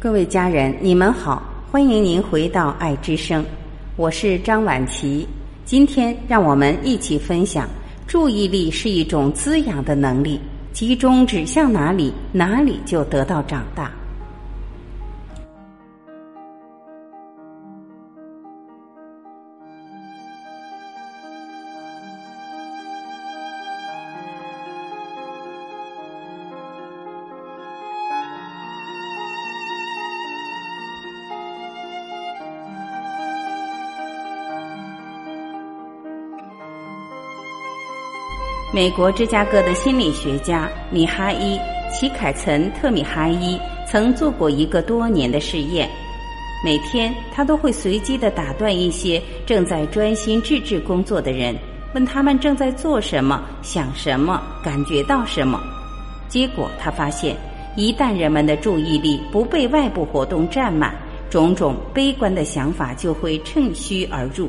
各位家人，你们好，欢迎您回到爱之声，我是张婉琪。今天让我们一起分享：注意力是一种滋养的能力，集中指向哪里，哪里就得到长大。美国芝加哥的心理学家米哈伊·齐凯岑特米哈伊曾做过一个多年的试验。每天，他都会随机的打断一些正在专心致志工作的人，问他们正在做什么、想什么、感觉到什么。结果，他发现，一旦人们的注意力不被外部活动占满，种种悲观的想法就会趁虚而入。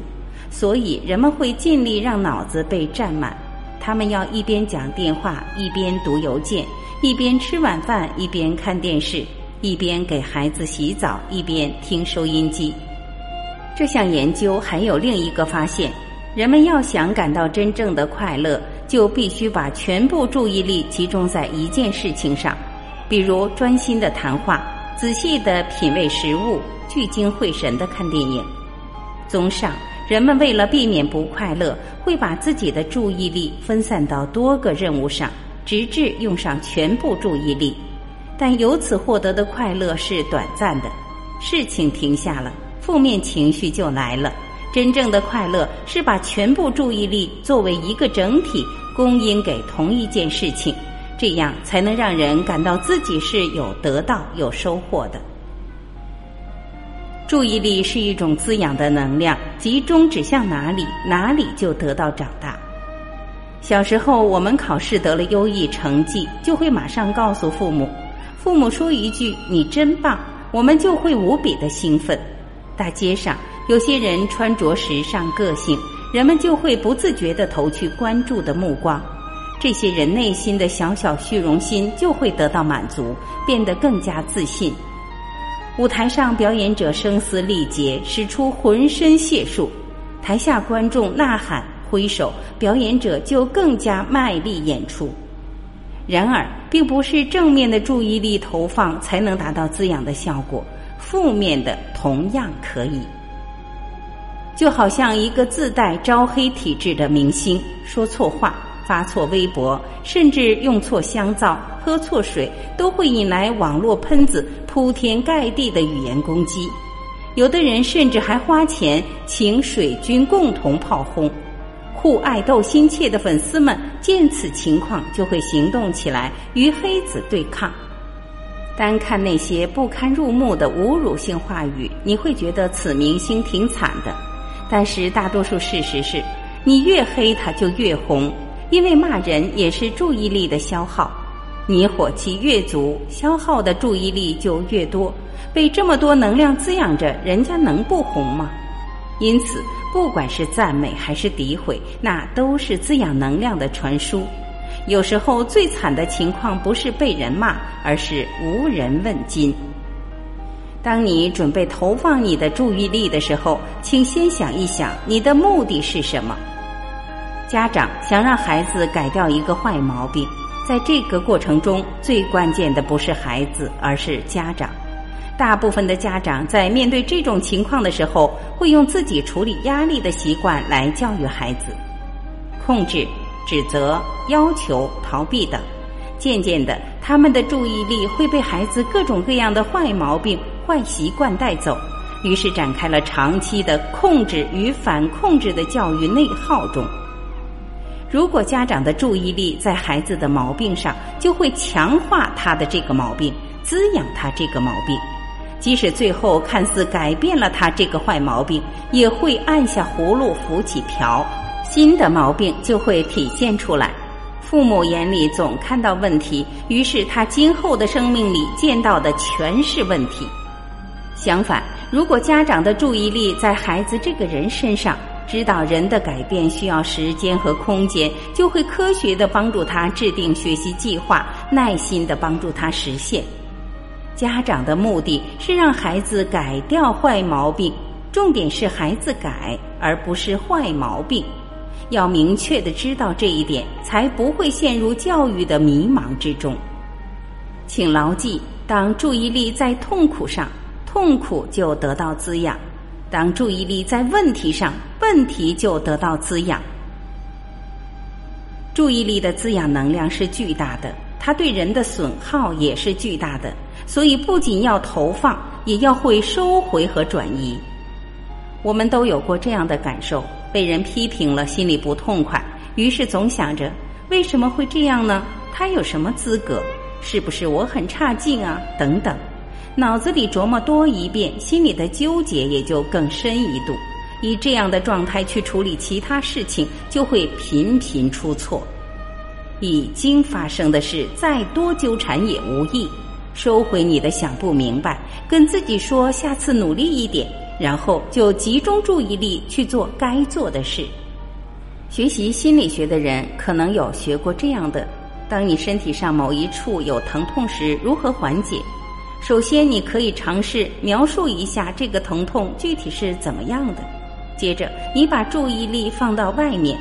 所以，人们会尽力让脑子被占满。他们要一边讲电话，一边读邮件，一边吃晚饭，一边看电视，一边给孩子洗澡，一边听收音机。这项研究还有另一个发现：人们要想感到真正的快乐，就必须把全部注意力集中在一件事情上，比如专心的谈话、仔细的品味食物、聚精会神的看电影。综上。人们为了避免不快乐，会把自己的注意力分散到多个任务上，直至用上全部注意力。但由此获得的快乐是短暂的，事情停下了，负面情绪就来了。真正的快乐是把全部注意力作为一个整体供应给同一件事情，这样才能让人感到自己是有得到、有收获的。注意力是一种滋养的能量，集中指向哪里，哪里就得到长大。小时候，我们考试得了优异成绩，就会马上告诉父母，父母说一句“你真棒”，我们就会无比的兴奋。大街上，有些人穿着时尚、个性，人们就会不自觉地投去关注的目光。这些人内心的小小虚荣心就会得到满足，变得更加自信。舞台上表演者声嘶力竭，使出浑身解数；台下观众呐喊、挥手，表演者就更加卖力演出。然而，并不是正面的注意力投放才能达到滋养的效果，负面的同样可以。就好像一个自带招黑体质的明星说错话。发错微博，甚至用错香皂、喝错水，都会引来网络喷子铺天盖地的语言攻击。有的人甚至还花钱请水军共同炮轰。酷爱斗心切的粉丝们见此情况，就会行动起来与黑子对抗。单看那些不堪入目的侮辱性话语，你会觉得此明星挺惨的。但是大多数事实是，你越黑他就越红。因为骂人也是注意力的消耗，你火气越足，消耗的注意力就越多。被这么多能量滋养着，人家能不红吗？因此，不管是赞美还是诋毁，那都是滋养能量的传输。有时候最惨的情况不是被人骂，而是无人问津。当你准备投放你的注意力的时候，请先想一想，你的目的是什么。家长想让孩子改掉一个坏毛病，在这个过程中，最关键的不是孩子，而是家长。大部分的家长在面对这种情况的时候，会用自己处理压力的习惯来教育孩子，控制、指责、要求、逃避等。渐渐的，他们的注意力会被孩子各种各样的坏毛病、坏习惯带走，于是展开了长期的控制与反控制的教育内耗中。如果家长的注意力在孩子的毛病上，就会强化他的这个毛病，滋养他这个毛病。即使最后看似改变了他这个坏毛病，也会按下葫芦浮起瓢，新的毛病就会体现出来。父母眼里总看到问题，于是他今后的生命里见到的全是问题。相反，如果家长的注意力在孩子这个人身上，知道人的改变需要时间和空间，就会科学的帮助他制定学习计划，耐心的帮助他实现。家长的目的是让孩子改掉坏毛病，重点是孩子改，而不是坏毛病。要明确的知道这一点，才不会陷入教育的迷茫之中。请牢记：当注意力在痛苦上，痛苦就得到滋养；当注意力在问题上，问题就得到滋养。注意力的滋养能量是巨大的，它对人的损耗也是巨大的。所以，不仅要投放，也要会收回和转移。我们都有过这样的感受：被人批评了，心里不痛快，于是总想着为什么会这样呢？他有什么资格？是不是我很差劲啊？等等，脑子里琢磨多一遍，心里的纠结也就更深一度。以这样的状态去处理其他事情，就会频频出错。已经发生的事，再多纠缠也无益。收回你的想不明白，跟自己说下次努力一点，然后就集中注意力去做该做的事。学习心理学的人可能有学过这样的：当你身体上某一处有疼痛时，如何缓解？首先，你可以尝试描述一下这个疼痛具体是怎么样的。接着，你把注意力放到外面，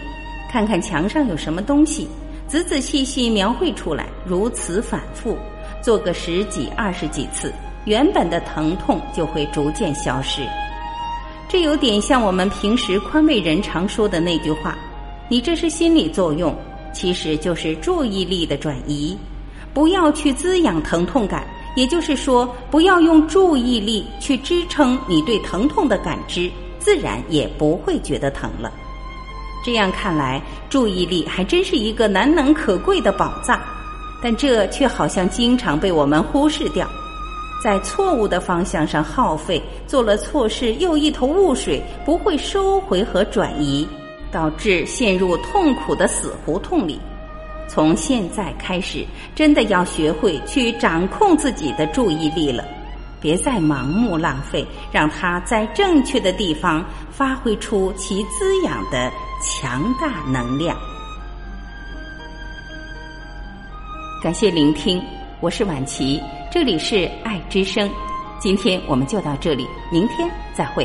看看墙上有什么东西，仔仔细细描绘出来，如此反复。做个十几、二十几次，原本的疼痛就会逐渐消失。这有点像我们平时宽慰人常说的那句话：“你这是心理作用，其实就是注意力的转移。不要去滋养疼痛感，也就是说，不要用注意力去支撑你对疼痛的感知，自然也不会觉得疼了。这样看来，注意力还真是一个难能可贵的宝藏。”但这却好像经常被我们忽视掉，在错误的方向上耗费，做了错事又一头雾水，不会收回和转移，导致陷入痛苦的死胡同里。从现在开始，真的要学会去掌控自己的注意力了，别再盲目浪费，让它在正确的地方发挥出其滋养的强大能量。感谢聆听，我是婉琪，这里是爱之声。今天我们就到这里，明天再会。